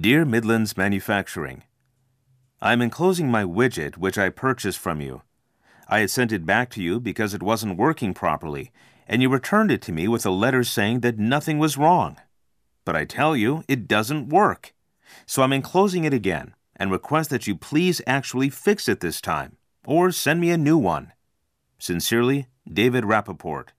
Dear Midlands Manufacturing, I am enclosing my widget which I purchased from you. I had sent it back to you because it wasn't working properly, and you returned it to me with a letter saying that nothing was wrong. But I tell you, it doesn't work. So I'm enclosing it again and request that you please actually fix it this time, or send me a new one. Sincerely, David Rappaport.